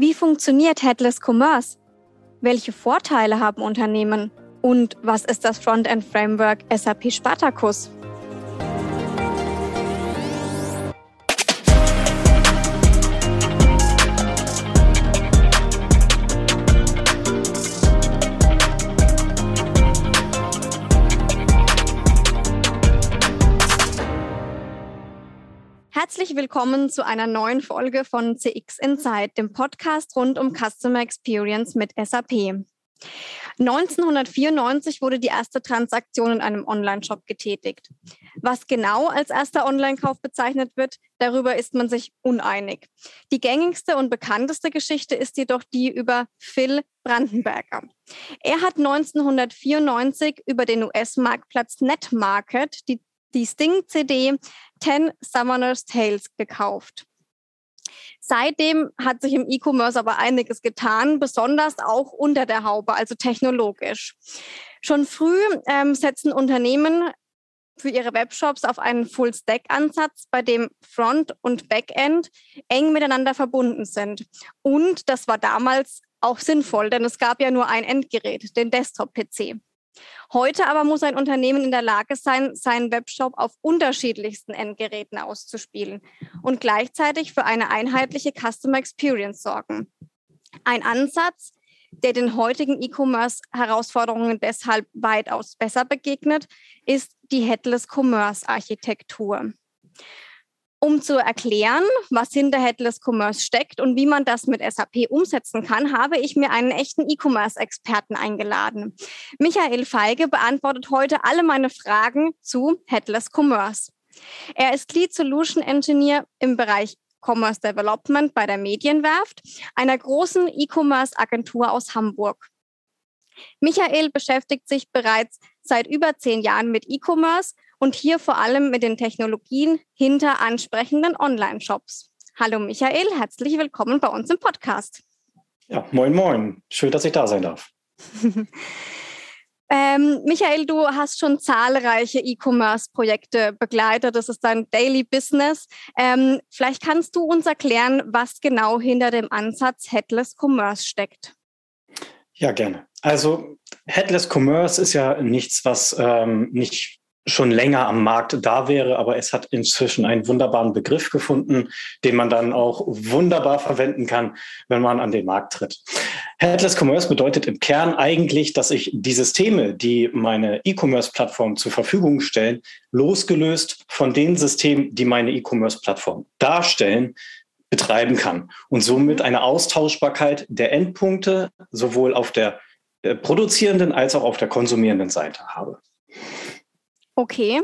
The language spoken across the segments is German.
Wie funktioniert Headless Commerce? Welche Vorteile haben Unternehmen? Und was ist das Frontend Framework SAP Spartacus? Willkommen zu einer neuen Folge von CX Insight, dem Podcast rund um Customer Experience mit SAP. 1994 wurde die erste Transaktion in einem Online-Shop getätigt. Was genau als erster Online-Kauf bezeichnet wird, darüber ist man sich uneinig. Die gängigste und bekannteste Geschichte ist jedoch die über Phil Brandenberger. Er hat 1994 über den US-Marktplatz NetMarket die die Sting-CD 10 Summoner's Tales gekauft. Seitdem hat sich im E-Commerce aber einiges getan, besonders auch unter der Haube, also technologisch. Schon früh ähm, setzen Unternehmen für ihre Webshops auf einen Full-Stack-Ansatz, bei dem Front und Backend eng miteinander verbunden sind. Und das war damals auch sinnvoll, denn es gab ja nur ein Endgerät, den Desktop-PC. Heute aber muss ein Unternehmen in der Lage sein, seinen Webshop auf unterschiedlichsten Endgeräten auszuspielen und gleichzeitig für eine einheitliche Customer Experience sorgen. Ein Ansatz, der den heutigen E-Commerce-Herausforderungen deshalb weitaus besser begegnet, ist die Headless Commerce Architektur. Um zu erklären, was hinter Headless Commerce steckt und wie man das mit SAP umsetzen kann, habe ich mir einen echten E-Commerce-Experten eingeladen. Michael Feige beantwortet heute alle meine Fragen zu Headless Commerce. Er ist Lead Solution Engineer im Bereich Commerce Development bei der Medienwerft, einer großen E-Commerce-Agentur aus Hamburg. Michael beschäftigt sich bereits seit über zehn Jahren mit E-Commerce und hier vor allem mit den Technologien hinter ansprechenden Online-Shops. Hallo Michael, herzlich willkommen bei uns im Podcast. Ja, moin, moin. Schön, dass ich da sein darf. ähm, Michael, du hast schon zahlreiche E-Commerce-Projekte begleitet. Das ist dein Daily Business. Ähm, vielleicht kannst du uns erklären, was genau hinter dem Ansatz Headless Commerce steckt. Ja, gerne. Also Headless Commerce ist ja nichts, was ähm, nicht schon länger am Markt da wäre, aber es hat inzwischen einen wunderbaren Begriff gefunden, den man dann auch wunderbar verwenden kann, wenn man an den Markt tritt. Headless Commerce bedeutet im Kern eigentlich, dass ich die Systeme, die meine E-Commerce-Plattform zur Verfügung stellen, losgelöst von den Systemen, die meine E-Commerce-Plattform darstellen, betreiben kann und somit eine Austauschbarkeit der Endpunkte sowohl auf der äh, produzierenden als auch auf der konsumierenden Seite habe. Okay.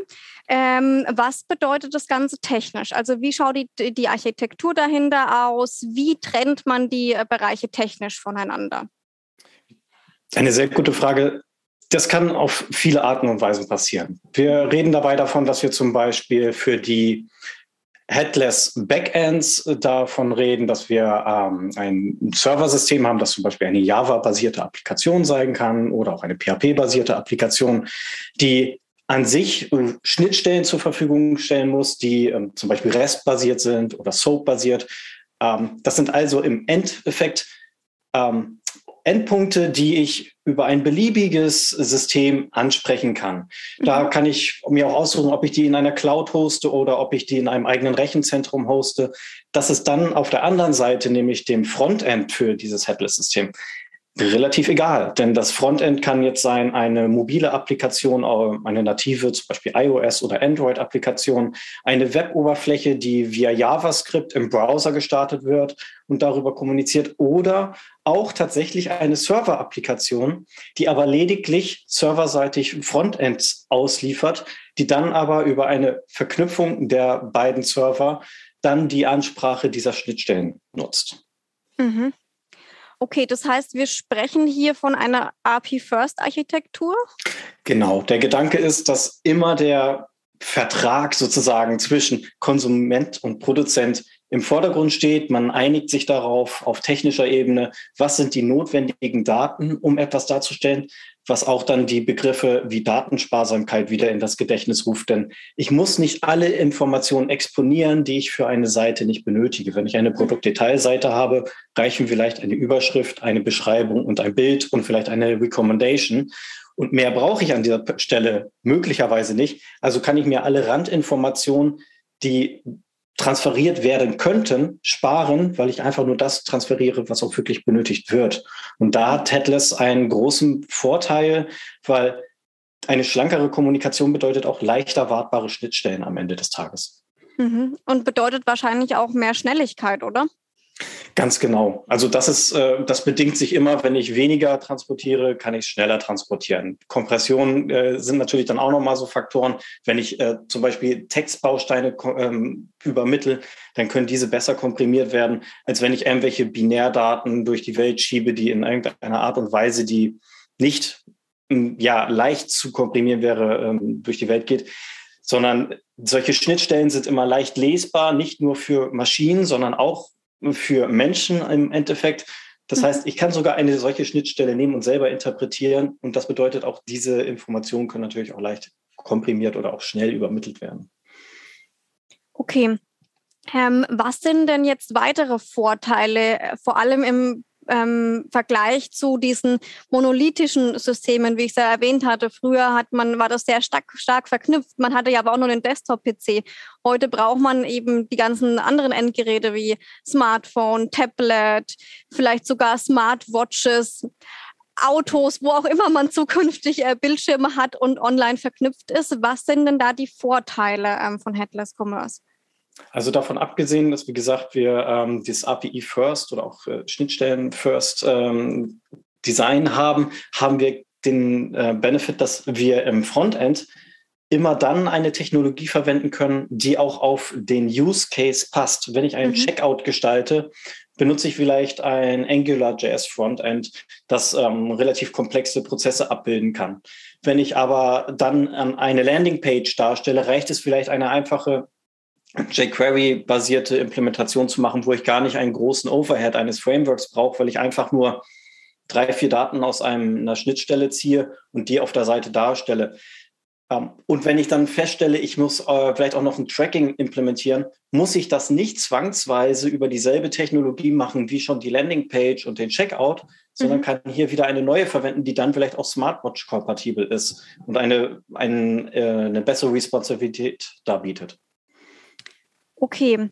Ähm, was bedeutet das Ganze technisch? Also wie schaut die, die Architektur dahinter aus? Wie trennt man die äh, Bereiche technisch voneinander? Eine sehr gute Frage. Das kann auf viele Arten und Weisen passieren. Wir reden dabei davon, dass wir zum Beispiel für die Headless Backends davon reden, dass wir ähm, ein Serversystem haben, das zum Beispiel eine Java-basierte Applikation sein kann oder auch eine PHP-basierte Applikation, die an sich äh, Schnittstellen zur Verfügung stellen muss, die ähm, zum Beispiel REST-basiert sind oder SOAP-basiert. Ähm, das sind also im Endeffekt ähm, Endpunkte, die ich über ein beliebiges System ansprechen kann. Da mhm. kann ich mir auch aussuchen, ob ich die in einer Cloud hoste oder ob ich die in einem eigenen Rechenzentrum hoste. Das ist dann auf der anderen Seite, nämlich dem Frontend für dieses Headless-System, relativ egal, denn das Frontend kann jetzt sein eine mobile Applikation, äh, eine native, zum Beispiel iOS oder Android-Applikation, eine Web-Oberfläche, die via JavaScript im Browser gestartet wird und darüber kommuniziert oder auch tatsächlich eine Server-Applikation, die aber lediglich serverseitig Frontends ausliefert, die dann aber über eine Verknüpfung der beiden Server dann die Ansprache dieser Schnittstellen nutzt. Mhm. Okay, das heißt, wir sprechen hier von einer API-First-Architektur? Genau, der Gedanke ist, dass immer der Vertrag sozusagen zwischen Konsument und Produzent im Vordergrund steht. Man einigt sich darauf auf technischer Ebene, was sind die notwendigen Daten, um etwas darzustellen, was auch dann die Begriffe wie Datensparsamkeit wieder in das Gedächtnis ruft. Denn ich muss nicht alle Informationen exponieren, die ich für eine Seite nicht benötige. Wenn ich eine Produktdetailseite habe, reichen vielleicht eine Überschrift, eine Beschreibung und ein Bild und vielleicht eine Recommendation. Und mehr brauche ich an dieser Stelle möglicherweise nicht. Also kann ich mir alle Randinformationen, die transferiert werden könnten, sparen, weil ich einfach nur das transferiere, was auch wirklich benötigt wird. Und da hat Headless einen großen Vorteil, weil eine schlankere Kommunikation bedeutet auch leichter wartbare Schnittstellen am Ende des Tages. Mhm. Und bedeutet wahrscheinlich auch mehr Schnelligkeit, oder? Ganz genau. Also das ist, äh, das bedingt sich immer, wenn ich weniger transportiere, kann ich schneller transportieren. Kompressionen äh, sind natürlich dann auch nochmal so Faktoren. Wenn ich äh, zum Beispiel Textbausteine ähm, übermittle, dann können diese besser komprimiert werden, als wenn ich irgendwelche Binärdaten durch die Welt schiebe, die in irgendeiner Art und Weise, die nicht ähm, ja, leicht zu komprimieren wäre, ähm, durch die Welt geht sondern solche Schnittstellen sind immer leicht lesbar, nicht nur für Maschinen, sondern auch für Menschen im Endeffekt. Das mhm. heißt, ich kann sogar eine solche Schnittstelle nehmen und selber interpretieren. Und das bedeutet auch, diese Informationen können natürlich auch leicht komprimiert oder auch schnell übermittelt werden. Okay. Ähm, was sind denn jetzt weitere Vorteile, äh, vor allem im ähm, Vergleich zu diesen monolithischen Systemen, wie ich es ja erwähnt hatte. Früher hat man, war das sehr stark, stark verknüpft. Man hatte ja aber auch nur den Desktop-PC. Heute braucht man eben die ganzen anderen Endgeräte wie Smartphone, Tablet, vielleicht sogar Smartwatches. Autos, wo auch immer man zukünftig äh, Bildschirme hat und online verknüpft ist. Was sind denn da die Vorteile ähm, von Headless Commerce? Also davon abgesehen, dass, wie gesagt, wir ähm, das API First oder auch äh, Schnittstellen First ähm, Design haben, haben wir den äh, Benefit, dass wir im Frontend immer dann eine Technologie verwenden können, die auch auf den Use Case passt. Wenn ich einen mhm. Checkout gestalte, benutze ich vielleicht ein AngularJS Frontend, das ähm, relativ komplexe Prozesse abbilden kann. Wenn ich aber dann ähm, eine Landingpage darstelle, reicht es vielleicht eine einfache jQuery-basierte Implementation zu machen, wo ich gar nicht einen großen Overhead eines Frameworks brauche, weil ich einfach nur drei, vier Daten aus einem, einer Schnittstelle ziehe und die auf der Seite darstelle. Ähm, und wenn ich dann feststelle, ich muss äh, vielleicht auch noch ein Tracking implementieren, muss ich das nicht zwangsweise über dieselbe Technologie machen wie schon die Landingpage und den Checkout, sondern mhm. kann hier wieder eine neue verwenden, die dann vielleicht auch Smartwatch-kompatibel ist und eine, ein, äh, eine bessere Responsivität darbietet. Okay.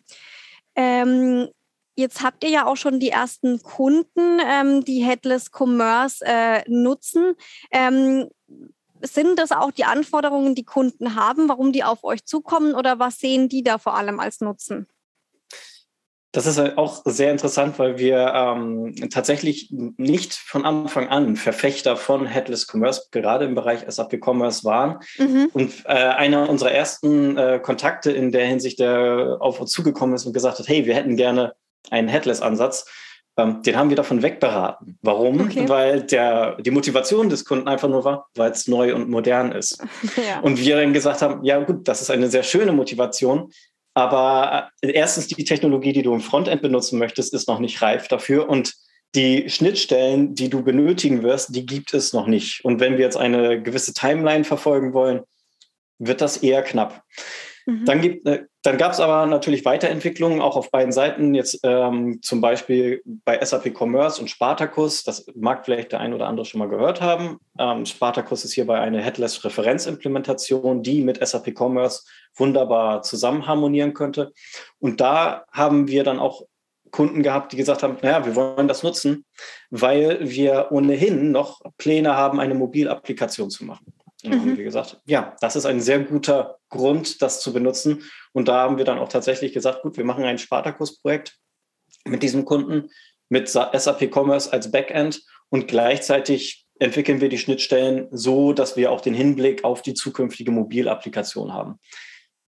Ähm, jetzt habt ihr ja auch schon die ersten Kunden, ähm, die Headless Commerce äh, nutzen. Ähm, sind das auch die Anforderungen, die Kunden haben, warum die auf euch zukommen oder was sehen die da vor allem als Nutzen? Das ist auch sehr interessant, weil wir ähm, tatsächlich nicht von Anfang an Verfechter von Headless Commerce, gerade im Bereich SAP Commerce waren. Mhm. Und äh, einer unserer ersten äh, Kontakte in der Hinsicht, der auf uns zugekommen ist und gesagt hat, hey, wir hätten gerne einen Headless-Ansatz, ähm, den haben wir davon wegberaten. Warum? Okay. Weil der, die Motivation des Kunden einfach nur war, weil es neu und modern ist. Ja. Und wir dann gesagt haben, ja gut, das ist eine sehr schöne Motivation, aber äh, erstens, die Technologie, die du im Frontend benutzen möchtest, ist noch nicht reif dafür. Und die Schnittstellen, die du benötigen wirst, die gibt es noch nicht. Und wenn wir jetzt eine gewisse Timeline verfolgen wollen, wird das eher knapp. Mhm. Dann, gibt, äh, dann gab es aber natürlich Weiterentwicklungen auch auf beiden Seiten. Jetzt ähm, zum Beispiel bei SAP Commerce und Spartacus. Das mag vielleicht der ein oder andere schon mal gehört haben. Ähm, Spartacus ist hierbei eine Headless-Referenzimplementation, die mit SAP Commerce wunderbar zusammen harmonieren könnte. Und da haben wir dann auch Kunden gehabt, die gesagt haben, naja, wir wollen das nutzen, weil wir ohnehin noch Pläne haben, eine Mobilapplikation zu machen. Und dann mhm. haben wir gesagt, ja, das ist ein sehr guter Grund, das zu benutzen. Und da haben wir dann auch tatsächlich gesagt, gut, wir machen ein Spartakus-Projekt mit diesem Kunden, mit SAP Commerce als Backend und gleichzeitig entwickeln wir die Schnittstellen so, dass wir auch den Hinblick auf die zukünftige Mobilapplikation haben.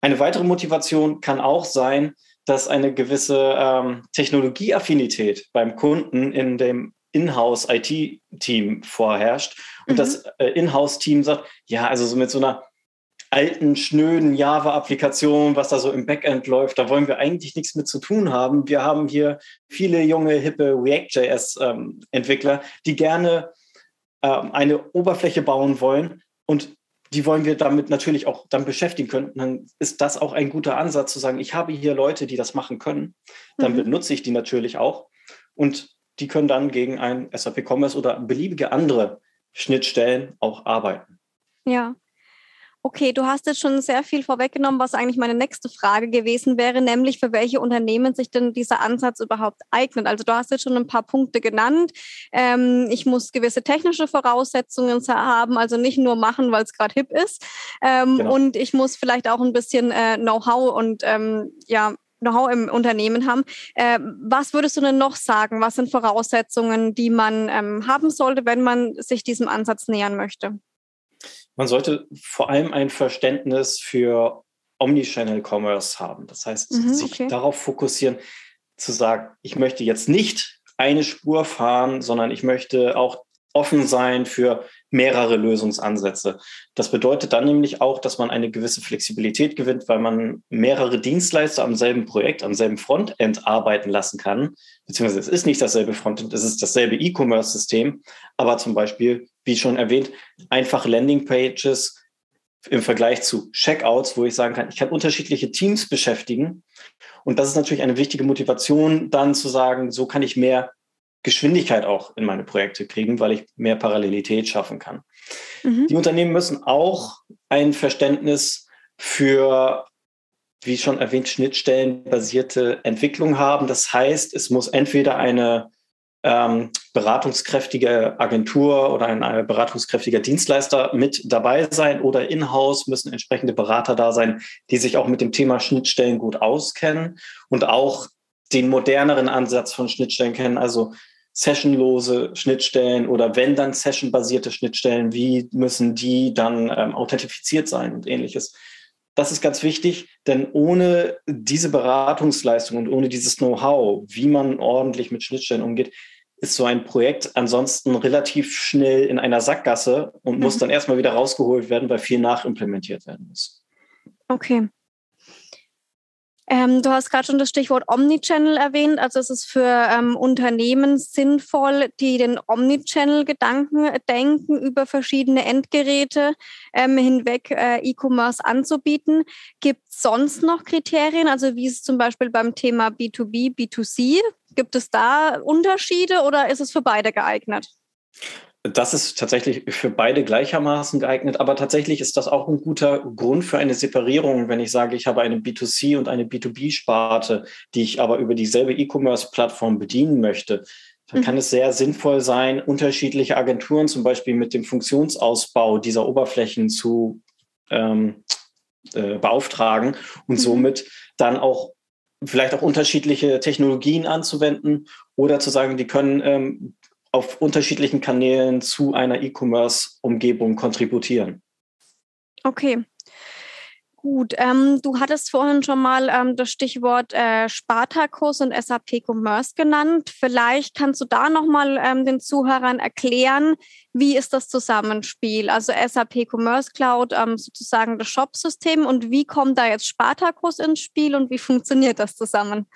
Eine weitere Motivation kann auch sein, dass eine gewisse ähm, Technologieaffinität beim Kunden in dem Inhouse-IT-Team vorherrscht und mhm. das äh, Inhouse-Team sagt, ja, also so mit so einer alten, schnöden Java-Applikationen, was da so im Backend läuft, da wollen wir eigentlich nichts mit zu tun haben. Wir haben hier viele junge, hippe React.js-Entwickler, ähm, die gerne ähm, eine Oberfläche bauen wollen und die wollen wir damit natürlich auch dann beschäftigen können. Dann ist das auch ein guter Ansatz zu sagen, ich habe hier Leute, die das machen können. Dann mhm. benutze ich die natürlich auch. Und die können dann gegen ein SAP Commerce oder beliebige andere Schnittstellen auch arbeiten. Ja. Okay, du hast jetzt schon sehr viel vorweggenommen, was eigentlich meine nächste Frage gewesen wäre, nämlich für welche Unternehmen sich denn dieser Ansatz überhaupt eignet. Also du hast jetzt schon ein paar Punkte genannt. Ähm, ich muss gewisse technische Voraussetzungen haben, also nicht nur machen, weil es gerade hip ist. Ähm, genau. Und ich muss vielleicht auch ein bisschen äh, Know-how und ähm, ja, Know-how im Unternehmen haben. Äh, was würdest du denn noch sagen? Was sind Voraussetzungen, die man ähm, haben sollte, wenn man sich diesem Ansatz nähern möchte? Man sollte vor allem ein Verständnis für Omnichannel Commerce haben. Das heißt, mhm, sich okay. darauf fokussieren, zu sagen, ich möchte jetzt nicht eine Spur fahren, sondern ich möchte auch offen sein für mehrere Lösungsansätze. Das bedeutet dann nämlich auch, dass man eine gewisse Flexibilität gewinnt, weil man mehrere Dienstleister am selben Projekt, am selben Frontend arbeiten lassen kann. Beziehungsweise es ist nicht dasselbe Frontend, es ist dasselbe E-Commerce-System, aber zum Beispiel, wie schon erwähnt, einfache Landingpages im Vergleich zu Checkouts, wo ich sagen kann, ich kann unterschiedliche Teams beschäftigen. Und das ist natürlich eine wichtige Motivation, dann zu sagen, so kann ich mehr Geschwindigkeit auch in meine Projekte kriegen, weil ich mehr Parallelität schaffen kann. Mhm. Die Unternehmen müssen auch ein Verständnis für, wie schon erwähnt, schnittstellenbasierte Entwicklung haben. Das heißt, es muss entweder eine ähm, beratungskräftige Agentur oder ein, ein beratungskräftiger Dienstleister mit dabei sein oder in-house müssen entsprechende Berater da sein, die sich auch mit dem Thema Schnittstellen gut auskennen und auch den moderneren Ansatz von Schnittstellen kennen, also sessionlose Schnittstellen oder wenn dann sessionbasierte Schnittstellen, wie müssen die dann ähm, authentifiziert sein und ähnliches. Das ist ganz wichtig, denn ohne diese Beratungsleistung und ohne dieses Know-how, wie man ordentlich mit Schnittstellen umgeht, ist so ein Projekt ansonsten relativ schnell in einer Sackgasse und mhm. muss dann erstmal wieder rausgeholt werden, weil viel nachimplementiert werden muss. Okay. Ähm, du hast gerade schon das Stichwort Omnichannel erwähnt. Also es ist für ähm, Unternehmen sinnvoll, die den Omnichannel-Gedanken denken, über verschiedene Endgeräte ähm, hinweg äh, E-Commerce anzubieten. Gibt es sonst noch Kriterien, also wie es zum Beispiel beim Thema B2B, B2C? Gibt es da Unterschiede oder ist es für beide geeignet? Das ist tatsächlich für beide gleichermaßen geeignet, aber tatsächlich ist das auch ein guter Grund für eine Separierung, wenn ich sage, ich habe eine B2C und eine B2B-Sparte, die ich aber über dieselbe E-Commerce-Plattform bedienen möchte. Dann kann mhm. es sehr sinnvoll sein, unterschiedliche Agenturen zum Beispiel mit dem Funktionsausbau dieser Oberflächen zu ähm, äh, beauftragen und mhm. somit dann auch vielleicht auch unterschiedliche Technologien anzuwenden oder zu sagen, die können ähm, auf unterschiedlichen Kanälen zu einer E-Commerce-Umgebung kontributieren. Okay. Gut, ähm, du hattest vorhin schon mal ähm, das Stichwort äh, Spartacus und SAP Commerce genannt. Vielleicht kannst du da nochmal ähm, den Zuhörern erklären, wie ist das Zusammenspiel? Also SAP Commerce Cloud, ähm, sozusagen das Shop-System und wie kommt da jetzt Spartacus ins Spiel und wie funktioniert das zusammen?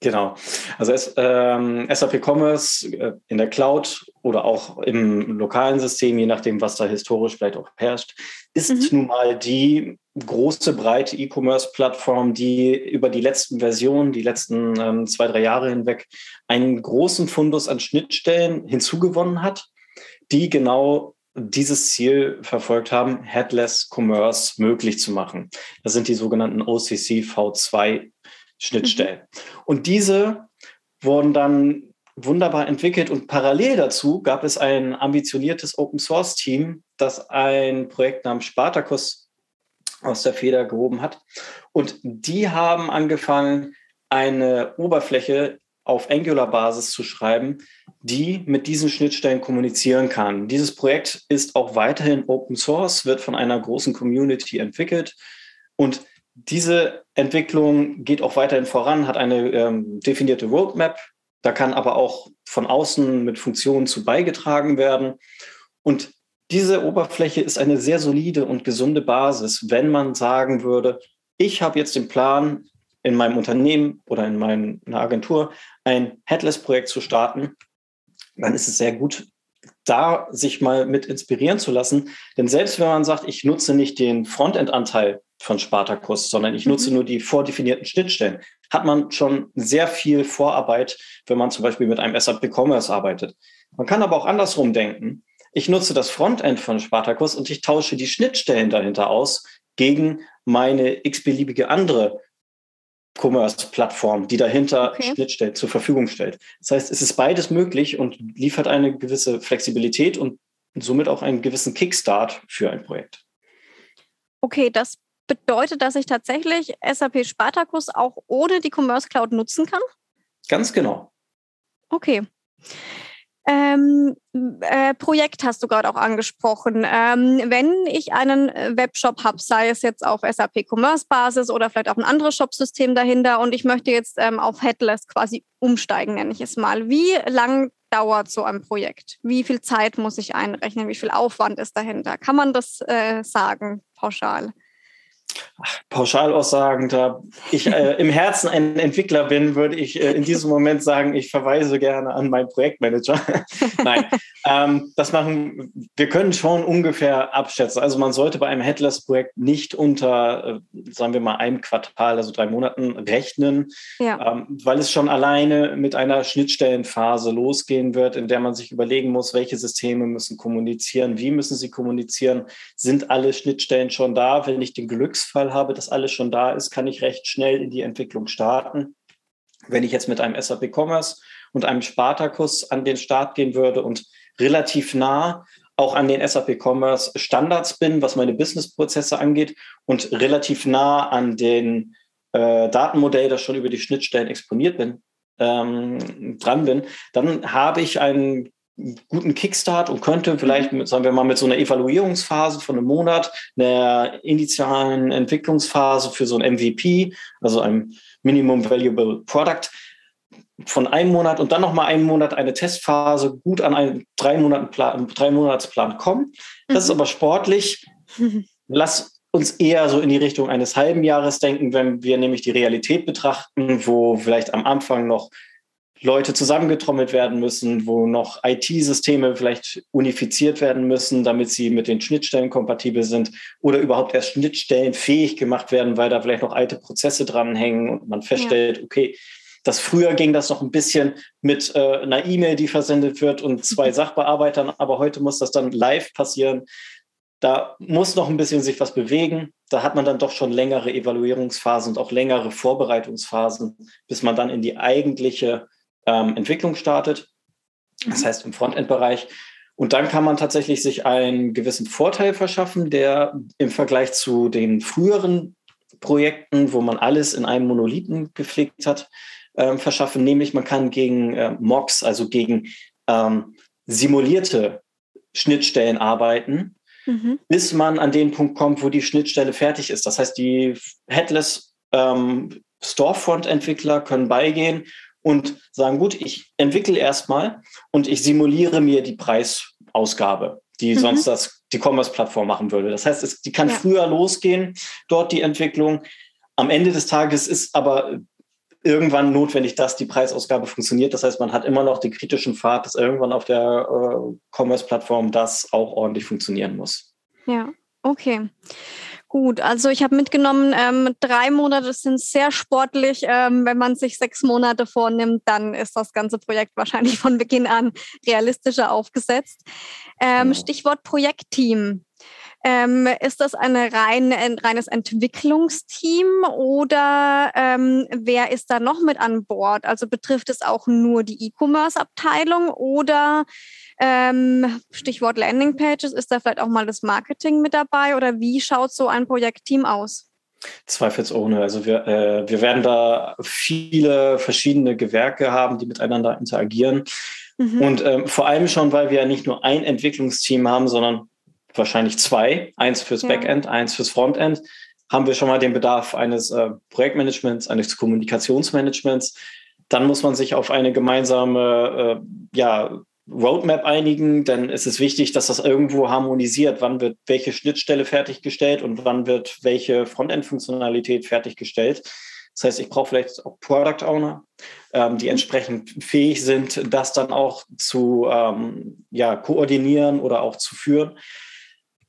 Genau. Also es, ähm, SAP Commerce äh, in der Cloud oder auch im lokalen System, je nachdem, was da historisch vielleicht auch herrscht, ist mhm. nun mal die große, breite E-Commerce-Plattform, die über die letzten Versionen, die letzten ähm, zwei, drei Jahre hinweg einen großen Fundus an Schnittstellen hinzugewonnen hat, die genau dieses Ziel verfolgt haben, Headless Commerce möglich zu machen. Das sind die sogenannten OCC V2 Schnittstellen. Mhm. Und diese wurden dann wunderbar entwickelt und parallel dazu gab es ein ambitioniertes Open Source Team, das ein Projekt namens Spartacus aus der Feder gehoben hat. Und die haben angefangen, eine Oberfläche auf Angular-Basis zu schreiben, die mit diesen Schnittstellen kommunizieren kann. Dieses Projekt ist auch weiterhin Open Source, wird von einer großen Community entwickelt und diese Entwicklung geht auch weiterhin voran, hat eine ähm, definierte Roadmap. Da kann aber auch von außen mit Funktionen zu beigetragen werden. Und diese Oberfläche ist eine sehr solide und gesunde Basis, wenn man sagen würde, ich habe jetzt den Plan, in meinem Unternehmen oder in meiner Agentur ein Headless-Projekt zu starten, dann ist es sehr gut, da sich mal mit inspirieren zu lassen. Denn selbst wenn man sagt, ich nutze nicht den Frontend-Anteil von Spartacus, sondern ich nutze mhm. nur die vordefinierten Schnittstellen, hat man schon sehr viel Vorarbeit, wenn man zum Beispiel mit einem SAP Commerce arbeitet. Man kann aber auch andersrum denken. Ich nutze das Frontend von Spartacus und ich tausche die Schnittstellen dahinter aus gegen meine x-beliebige andere Commerce-Plattform, die dahinter okay. Schnittstellen zur Verfügung stellt. Das heißt, es ist beides möglich und liefert eine gewisse Flexibilität und somit auch einen gewissen Kickstart für ein Projekt. Okay, das bedeutet, dass ich tatsächlich SAP Spartacus auch ohne die Commerce Cloud nutzen kann? Ganz genau. Okay. Ähm, äh, Projekt hast du gerade auch angesprochen. Ähm, wenn ich einen Webshop habe, sei es jetzt auf SAP Commerce Basis oder vielleicht auch ein anderes Shopsystem dahinter und ich möchte jetzt ähm, auf Headless quasi umsteigen, nenne ich es mal. Wie lang dauert so ein Projekt? Wie viel Zeit muss ich einrechnen? Wie viel Aufwand ist dahinter? Kann man das äh, sagen, pauschal? Pauschalaussagen, da ich äh, im Herzen ein Entwickler bin, würde ich äh, in diesem Moment sagen, ich verweise gerne an meinen Projektmanager. Nein, ähm, das machen, wir können schon ungefähr abschätzen. Also man sollte bei einem Headless-Projekt nicht unter, äh, sagen wir mal, einem Quartal, also drei Monaten rechnen, ja. ähm, weil es schon alleine mit einer Schnittstellenphase losgehen wird, in der man sich überlegen muss, welche Systeme müssen kommunizieren, wie müssen sie kommunizieren, sind alle Schnittstellen schon da, wenn ich den Glücks Glücksfall habe, dass alles schon da ist, kann ich recht schnell in die Entwicklung starten. Wenn ich jetzt mit einem SAP Commerce und einem Spartacus an den Start gehen würde und relativ nah auch an den SAP Commerce Standards bin, was meine Businessprozesse angeht und relativ nah an den äh, Datenmodell, das schon über die Schnittstellen exponiert bin, ähm, dran bin, dann habe ich einen guten Kickstart und könnte vielleicht, mit, sagen wir mal, mit so einer Evaluierungsphase von einem Monat, einer initialen Entwicklungsphase für so ein MVP, also ein Minimum Valuable Product, von einem Monat und dann nochmal einen Monat eine Testphase gut an einen drei, Monaten Plan, drei Monatsplan kommen. Das mhm. ist aber sportlich. Lass uns eher so in die Richtung eines halben Jahres denken, wenn wir nämlich die Realität betrachten, wo vielleicht am Anfang noch Leute zusammengetrommelt werden müssen, wo noch IT-Systeme vielleicht unifiziert werden müssen, damit sie mit den Schnittstellen kompatibel sind oder überhaupt erst Schnittstellen fähig gemacht werden, weil da vielleicht noch alte Prozesse dranhängen und man feststellt, ja. okay, das früher ging das noch ein bisschen mit äh, einer E-Mail, die versendet wird und zwei Sachbearbeitern, aber heute muss das dann live passieren. Da muss noch ein bisschen sich was bewegen. Da hat man dann doch schon längere Evaluierungsphasen und auch längere Vorbereitungsphasen, bis man dann in die eigentliche ähm, Entwicklung startet. Das mhm. heißt im Frontend-Bereich. Und dann kann man tatsächlich sich einen gewissen Vorteil verschaffen, der im Vergleich zu den früheren Projekten, wo man alles in einem Monolithen gepflegt hat, äh, verschaffen. Nämlich man kann gegen äh, Mocks, also gegen ähm, simulierte Schnittstellen arbeiten, mhm. bis man an den Punkt kommt, wo die Schnittstelle fertig ist. Das heißt, die Headless ähm, Storefront-Entwickler können beigehen und sagen, gut, ich entwickle erstmal und ich simuliere mir die Preisausgabe, die mhm. sonst das, die Commerce-Plattform machen würde. Das heißt, es, die kann ja. früher losgehen, dort die Entwicklung. Am Ende des Tages ist aber irgendwann notwendig, dass die Preisausgabe funktioniert. Das heißt, man hat immer noch den kritischen Pfad, dass irgendwann auf der äh, Commerce-Plattform das auch ordentlich funktionieren muss. Ja, okay. Gut, also ich habe mitgenommen, ähm, drei Monate sind sehr sportlich. Ähm, wenn man sich sechs Monate vornimmt, dann ist das ganze Projekt wahrscheinlich von Beginn an realistischer aufgesetzt. Ähm, genau. Stichwort Projektteam. Ähm, ist das eine rein, ein reines Entwicklungsteam oder ähm, wer ist da noch mit an Bord? Also betrifft es auch nur die E-Commerce-Abteilung oder ähm, Stichwort Landingpages, ist da vielleicht auch mal das Marketing mit dabei oder wie schaut so ein Projektteam aus? Zweifelsohne. Also wir, äh, wir werden da viele verschiedene Gewerke haben, die miteinander interagieren. Mhm. Und ähm, vor allem schon, weil wir ja nicht nur ein Entwicklungsteam haben, sondern wahrscheinlich zwei. Eins fürs ja. Backend, eins fürs Frontend. Haben wir schon mal den Bedarf eines äh, Projektmanagements, eines Kommunikationsmanagements. Dann muss man sich auf eine gemeinsame äh, ja, Roadmap einigen, ist es wichtig, dass das irgendwo harmonisiert. Wann wird welche Schnittstelle fertiggestellt und wann wird welche Frontend-Funktionalität fertiggestellt. Das heißt, ich brauche vielleicht auch Product Owner, ähm, die entsprechend fähig sind, das dann auch zu ähm, ja, koordinieren oder auch zu führen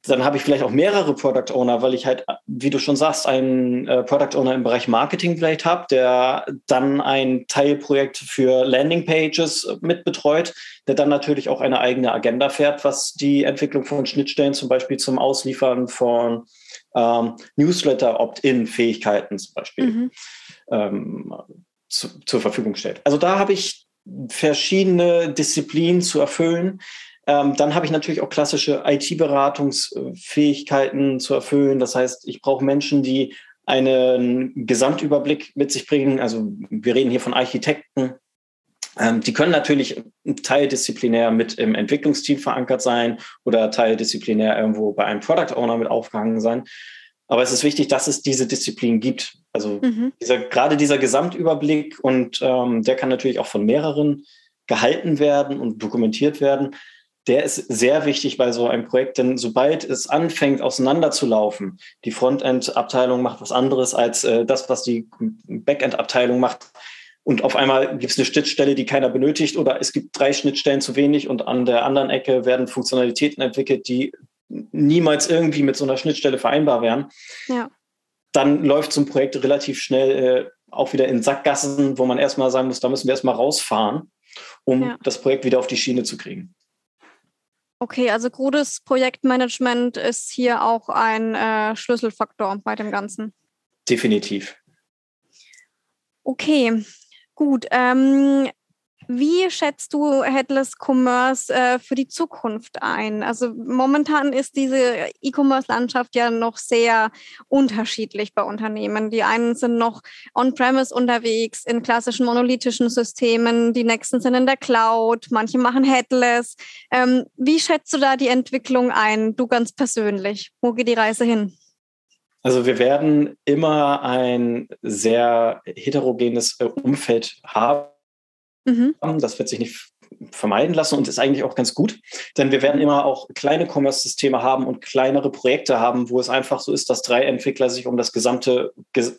dann habe ich vielleicht auch mehrere Product Owner, weil ich halt, wie du schon sagst, einen äh, Product Owner im Bereich Marketing vielleicht habe, der dann ein Teilprojekt für Landing Pages mitbetreut, der dann natürlich auch eine eigene Agenda fährt, was die Entwicklung von Schnittstellen zum Beispiel zum Ausliefern von ähm, Newsletter-Opt-in-Fähigkeiten zum Beispiel mhm. ähm, zu, zur Verfügung stellt. Also da habe ich verschiedene Disziplinen zu erfüllen, ähm, dann habe ich natürlich auch klassische IT-Beratungsfähigkeiten zu erfüllen. Das heißt, ich brauche Menschen, die einen Gesamtüberblick mit sich bringen. Also wir reden hier von Architekten. Ähm, die können natürlich teildisziplinär mit im Entwicklungsteam verankert sein oder teildisziplinär irgendwo bei einem Product Owner mit aufgehangen sein. Aber es ist wichtig, dass es diese Disziplin gibt. Also mhm. dieser, gerade dieser Gesamtüberblick und ähm, der kann natürlich auch von mehreren gehalten werden und dokumentiert werden der ist sehr wichtig bei so einem Projekt, denn sobald es anfängt auseinanderzulaufen, die Frontend-Abteilung macht was anderes als äh, das, was die Backend-Abteilung macht. Und auf einmal gibt es eine Schnittstelle, die keiner benötigt, oder es gibt drei Schnittstellen zu wenig und an der anderen Ecke werden Funktionalitäten entwickelt, die niemals irgendwie mit so einer Schnittstelle vereinbar wären. Ja. Dann läuft so ein Projekt relativ schnell äh, auch wieder in Sackgassen, wo man erstmal sagen muss, da müssen wir erstmal rausfahren, um ja. das Projekt wieder auf die Schiene zu kriegen. Okay, also gutes Projektmanagement ist hier auch ein äh, Schlüsselfaktor bei dem Ganzen. Definitiv. Okay, gut. Ähm, wie schätzt du Headless Commerce äh, für die Zukunft ein? Also momentan ist diese E-Commerce-Landschaft ja noch sehr unterschiedlich bei Unternehmen. Die einen sind noch on-premise unterwegs in klassischen monolithischen Systemen, die nächsten sind in der Cloud, manche machen Headless. Ähm, wie schätzt du da die Entwicklung ein, du ganz persönlich? Wo geht die Reise hin? Also wir werden immer ein sehr heterogenes äh, Umfeld haben Mhm. Das wird sich nicht vermeiden lassen und ist eigentlich auch ganz gut, denn wir werden immer auch kleine Commerce-Systeme haben und kleinere Projekte haben, wo es einfach so ist, dass drei Entwickler sich um das gesamte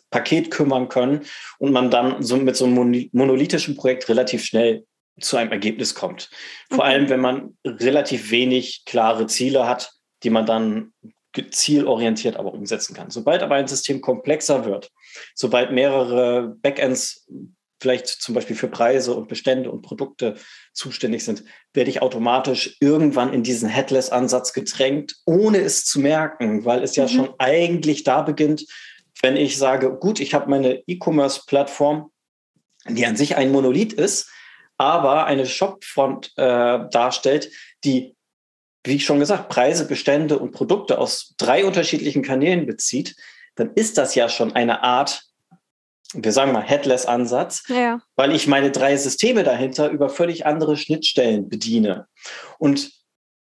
Paket kümmern können und man dann so mit so einem monolithischen Projekt relativ schnell zu einem Ergebnis kommt. Vor okay. allem, wenn man relativ wenig klare Ziele hat, die man dann zielorientiert aber umsetzen kann. Sobald aber ein System komplexer wird, sobald mehrere Backends vielleicht zum Beispiel für Preise und Bestände und Produkte zuständig sind, werde ich automatisch irgendwann in diesen Headless-Ansatz gedrängt, ohne es zu merken, weil es ja mhm. schon eigentlich da beginnt, wenn ich sage, gut, ich habe meine E-Commerce-Plattform, die an sich ein Monolith ist, aber eine Shopfront äh, darstellt, die, wie ich schon gesagt, Preise, Bestände und Produkte aus drei unterschiedlichen Kanälen bezieht, dann ist das ja schon eine Art wir sagen mal, Headless-Ansatz, ja. weil ich meine drei Systeme dahinter über völlig andere Schnittstellen bediene. Und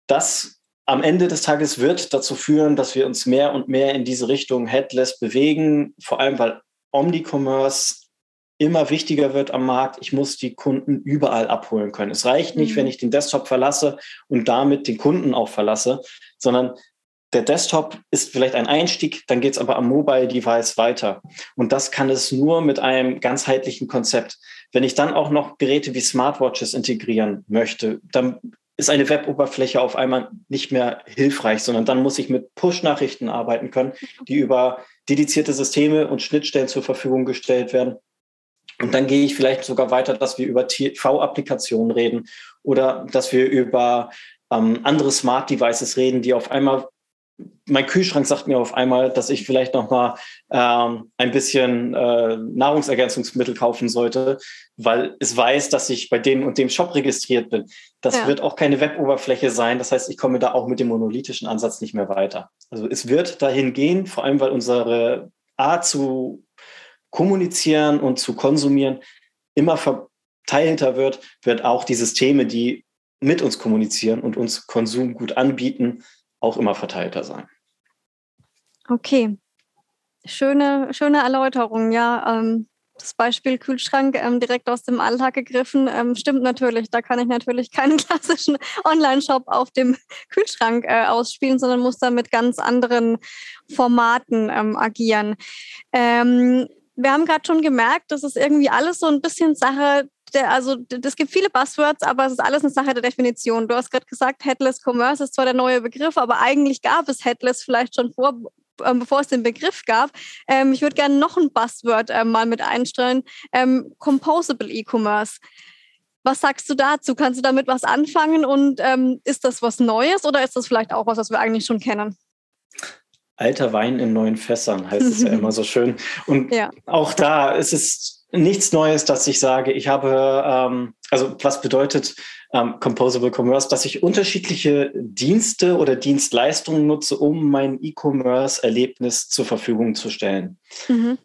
das am Ende des Tages wird dazu führen, dass wir uns mehr und mehr in diese Richtung Headless bewegen, vor allem weil Omnicommerce immer wichtiger wird am Markt. Ich muss die Kunden überall abholen können. Es reicht nicht, mhm. wenn ich den Desktop verlasse und damit den Kunden auch verlasse, sondern der Desktop ist vielleicht ein Einstieg, dann geht es aber am Mobile-Device weiter. Und das kann es nur mit einem ganzheitlichen Konzept. Wenn ich dann auch noch Geräte wie Smartwatches integrieren möchte, dann ist eine Web-Oberfläche auf einmal nicht mehr hilfreich, sondern dann muss ich mit Push-Nachrichten arbeiten können, die über dedizierte Systeme und Schnittstellen zur Verfügung gestellt werden. Und dann gehe ich vielleicht sogar weiter, dass wir über TV-Applikationen reden oder dass wir über ähm, andere Smart Devices reden, die auf einmal mein Kühlschrank sagt mir auf einmal, dass ich vielleicht noch mal ähm, ein bisschen äh, Nahrungsergänzungsmittel kaufen sollte, weil es weiß, dass ich bei dem und dem Shop registriert bin. Das ja. wird auch keine Web-Oberfläche sein. Das heißt, ich komme da auch mit dem monolithischen Ansatz nicht mehr weiter. Also es wird dahin gehen, vor allem weil unsere Art zu kommunizieren und zu konsumieren immer verteilter wird, wird auch die Systeme, die mit uns kommunizieren und uns Konsum gut anbieten, auch immer verteilter sein. Okay. Schöne, schöne Erläuterung, ja. Ähm, das Beispiel Kühlschrank ähm, direkt aus dem Alltag gegriffen. Ähm, stimmt natürlich. Da kann ich natürlich keinen klassischen Online-Shop auf dem Kühlschrank äh, ausspielen, sondern muss da mit ganz anderen Formaten ähm, agieren. Ähm, wir haben gerade schon gemerkt, das ist irgendwie alles so ein bisschen Sache also es gibt viele Buzzwords, aber es ist alles eine Sache der Definition. Du hast gerade gesagt, Headless Commerce ist zwar der neue Begriff, aber eigentlich gab es Headless vielleicht schon vor, ähm, bevor es den Begriff gab. Ähm, ich würde gerne noch ein Buzzword ähm, mal mit einstellen. Ähm, Composable E-Commerce. Was sagst du dazu? Kannst du damit was anfangen und ähm, ist das was Neues oder ist das vielleicht auch was, was wir eigentlich schon kennen? Alter Wein in neuen Fässern heißt es ja immer so schön. Und ja. auch da ist es nichts Neues, dass ich sage, ich habe, ähm, also was bedeutet ähm, Composable Commerce, dass ich unterschiedliche Dienste oder Dienstleistungen nutze, um mein E-Commerce-Erlebnis zur Verfügung zu stellen. Mhm.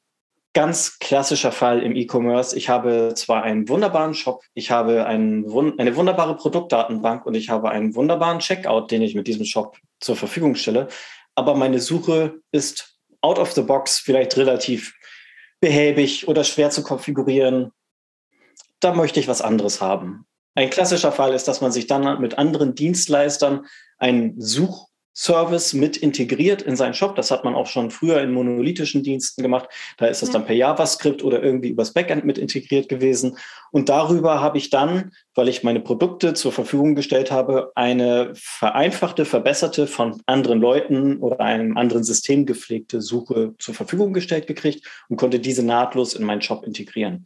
Ganz klassischer Fall im E-Commerce. Ich habe zwar einen wunderbaren Shop, ich habe einen, eine wunderbare Produktdatenbank und ich habe einen wunderbaren Checkout, den ich mit diesem Shop zur Verfügung stelle, aber meine Suche ist out of the box vielleicht relativ behäbig oder schwer zu konfigurieren. Da möchte ich was anderes haben. Ein klassischer Fall ist, dass man sich dann mit anderen Dienstleistern einen Suchservice mit integriert in seinen Shop. Das hat man auch schon früher in monolithischen Diensten gemacht. Da ist es dann per JavaScript oder irgendwie übers Backend mit integriert gewesen. Und darüber habe ich dann, weil ich meine Produkte zur Verfügung gestellt habe, eine vereinfachte, verbesserte, von anderen Leuten oder einem anderen System gepflegte Suche zur Verfügung gestellt gekriegt und konnte diese nahtlos in meinen Shop integrieren.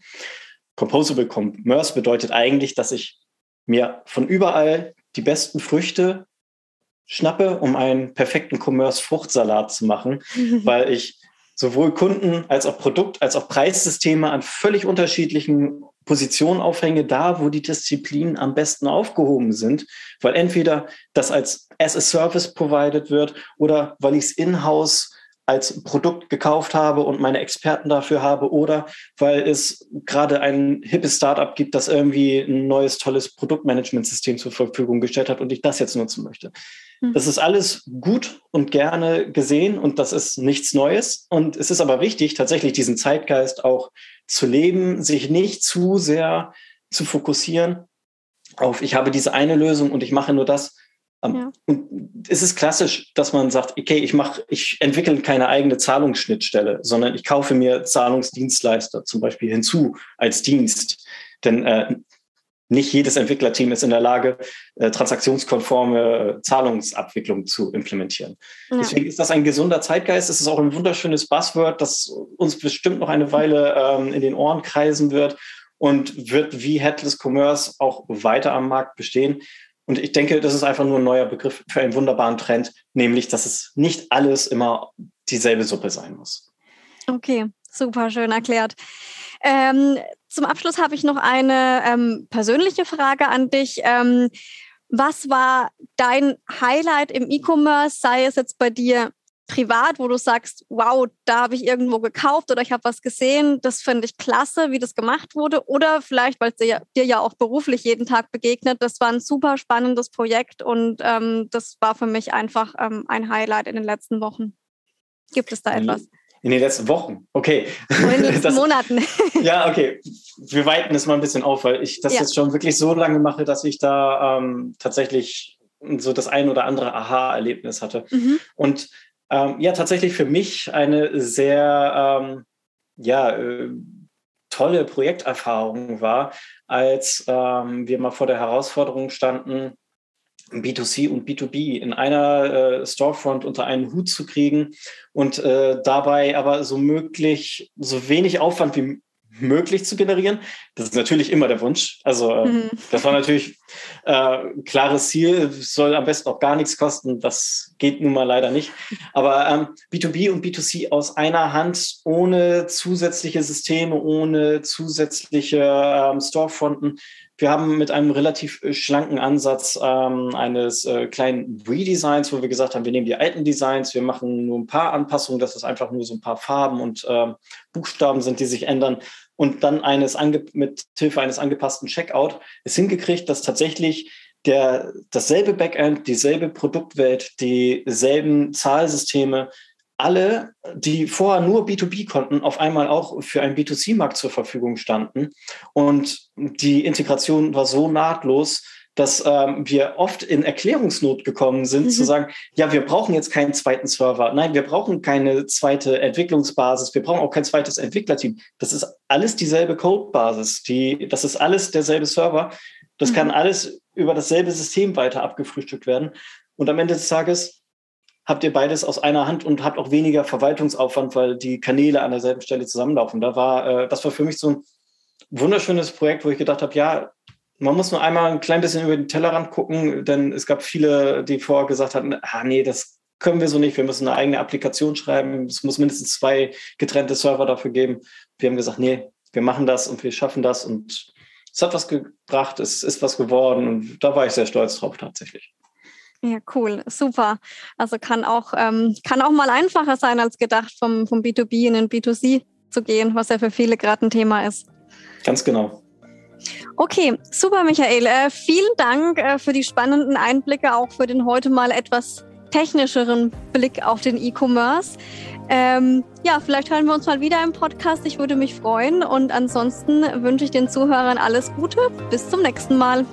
Composable Commerce bedeutet eigentlich, dass ich mir von überall die besten Früchte schnappe, um einen perfekten Commerce-Fruchtsalat zu machen, weil ich sowohl Kunden als auch Produkt als auch Preissysteme an völlig unterschiedlichen Positionen aufhänge, da wo die Disziplinen am besten aufgehoben sind, weil entweder das als as a Service provided wird oder weil ich es in-house als Produkt gekauft habe und meine Experten dafür habe oder weil es gerade ein hippes Startup gibt, das irgendwie ein neues, tolles Produktmanagementsystem zur Verfügung gestellt hat und ich das jetzt nutzen möchte. Hm. Das ist alles gut und gerne gesehen und das ist nichts Neues. Und es ist aber wichtig, tatsächlich diesen Zeitgeist auch zu leben, sich nicht zu sehr zu fokussieren auf, ich habe diese eine Lösung und ich mache nur das, ähm, ja. Und es ist klassisch, dass man sagt, okay, ich mache, ich entwickle keine eigene Zahlungsschnittstelle, sondern ich kaufe mir Zahlungsdienstleister zum Beispiel hinzu als Dienst. Denn äh, nicht jedes Entwicklerteam ist in der Lage, äh, transaktionskonforme äh, Zahlungsabwicklung zu implementieren. Ja. Deswegen ist das ein gesunder Zeitgeist. Es ist auch ein wunderschönes Buzzword, das uns bestimmt noch eine Weile ähm, in den Ohren kreisen wird und wird wie Headless Commerce auch weiter am Markt bestehen. Und ich denke, das ist einfach nur ein neuer Begriff für einen wunderbaren Trend, nämlich, dass es nicht alles immer dieselbe Suppe sein muss. Okay, super schön erklärt. Ähm, zum Abschluss habe ich noch eine ähm, persönliche Frage an dich. Ähm, was war dein Highlight im E-Commerce, sei es jetzt bei dir privat, wo du sagst, wow, da habe ich irgendwo gekauft oder ich habe was gesehen, das finde ich klasse, wie das gemacht wurde. Oder vielleicht, weil es dir, dir, ja auch beruflich jeden Tag begegnet, das war ein super spannendes Projekt und ähm, das war für mich einfach ähm, ein Highlight in den letzten Wochen. Gibt es da etwas? In den letzten Wochen, okay. in den letzten das, Monaten. ja, okay. Wir weiten es mal ein bisschen auf, weil ich das ja. jetzt schon wirklich so lange mache, dass ich da ähm, tatsächlich so das ein oder andere Aha-Erlebnis hatte. Mhm. Und ähm, ja, tatsächlich für mich eine sehr ähm, ja, äh, tolle Projekterfahrung war, als ähm, wir mal vor der Herausforderung standen, B2C und B2B in einer äh, Storefront unter einen Hut zu kriegen und äh, dabei aber so möglich, so wenig Aufwand wie möglich zu generieren. Das ist natürlich immer der Wunsch. Also äh, mhm. das war natürlich äh, klares Ziel, soll am besten auch gar nichts kosten. Das geht nun mal leider nicht. Aber ähm, B2B und B2C aus einer Hand, ohne zusätzliche Systeme, ohne zusätzliche ähm, Storefronten. Wir haben mit einem relativ äh, schlanken Ansatz ähm, eines äh, kleinen Redesigns, wo wir gesagt haben, wir nehmen die alten Designs, wir machen nur ein paar Anpassungen, dass es einfach nur so ein paar Farben und äh, Buchstaben sind, die sich ändern und dann eines mit Hilfe eines angepassten Checkout es hingekriegt, dass tatsächlich der, dasselbe Backend, dieselbe Produktwelt, dieselben Zahlsysteme alle, die vorher nur B2B konnten, auf einmal auch für einen B2C-Markt zur Verfügung standen. Und die Integration war so nahtlos, dass ähm, wir oft in Erklärungsnot gekommen sind, mhm. zu sagen, ja, wir brauchen jetzt keinen zweiten Server. Nein, wir brauchen keine zweite Entwicklungsbasis. Wir brauchen auch kein zweites Entwicklerteam. Das ist alles dieselbe Codebasis. Die, das ist alles derselbe Server. Das mhm. kann alles über dasselbe System weiter abgefrühstückt werden. Und am Ende des Tages habt ihr beides aus einer Hand und habt auch weniger Verwaltungsaufwand, weil die Kanäle an derselben Stelle zusammenlaufen. Da war, äh, das war für mich so ein wunderschönes Projekt, wo ich gedacht habe, ja, man muss nur einmal ein klein bisschen über den Tellerrand gucken, denn es gab viele, die vorher gesagt hatten, ah nee, das können wir so nicht, wir müssen eine eigene Applikation schreiben, es muss mindestens zwei getrennte Server dafür geben. Wir haben gesagt, nee, wir machen das und wir schaffen das und es hat was gebracht, es ist was geworden und da war ich sehr stolz drauf tatsächlich. Ja, cool, super. Also kann auch, ähm, kann auch mal einfacher sein als gedacht, vom, vom B2B in den B2C zu gehen, was ja für viele gerade ein Thema ist. Ganz genau. Okay, super, Michael. Äh, vielen Dank äh, für die spannenden Einblicke, auch für den heute mal etwas technischeren Blick auf den E-Commerce. Ähm, ja, vielleicht hören wir uns mal wieder im Podcast. Ich würde mich freuen. Und ansonsten wünsche ich den Zuhörern alles Gute. Bis zum nächsten Mal.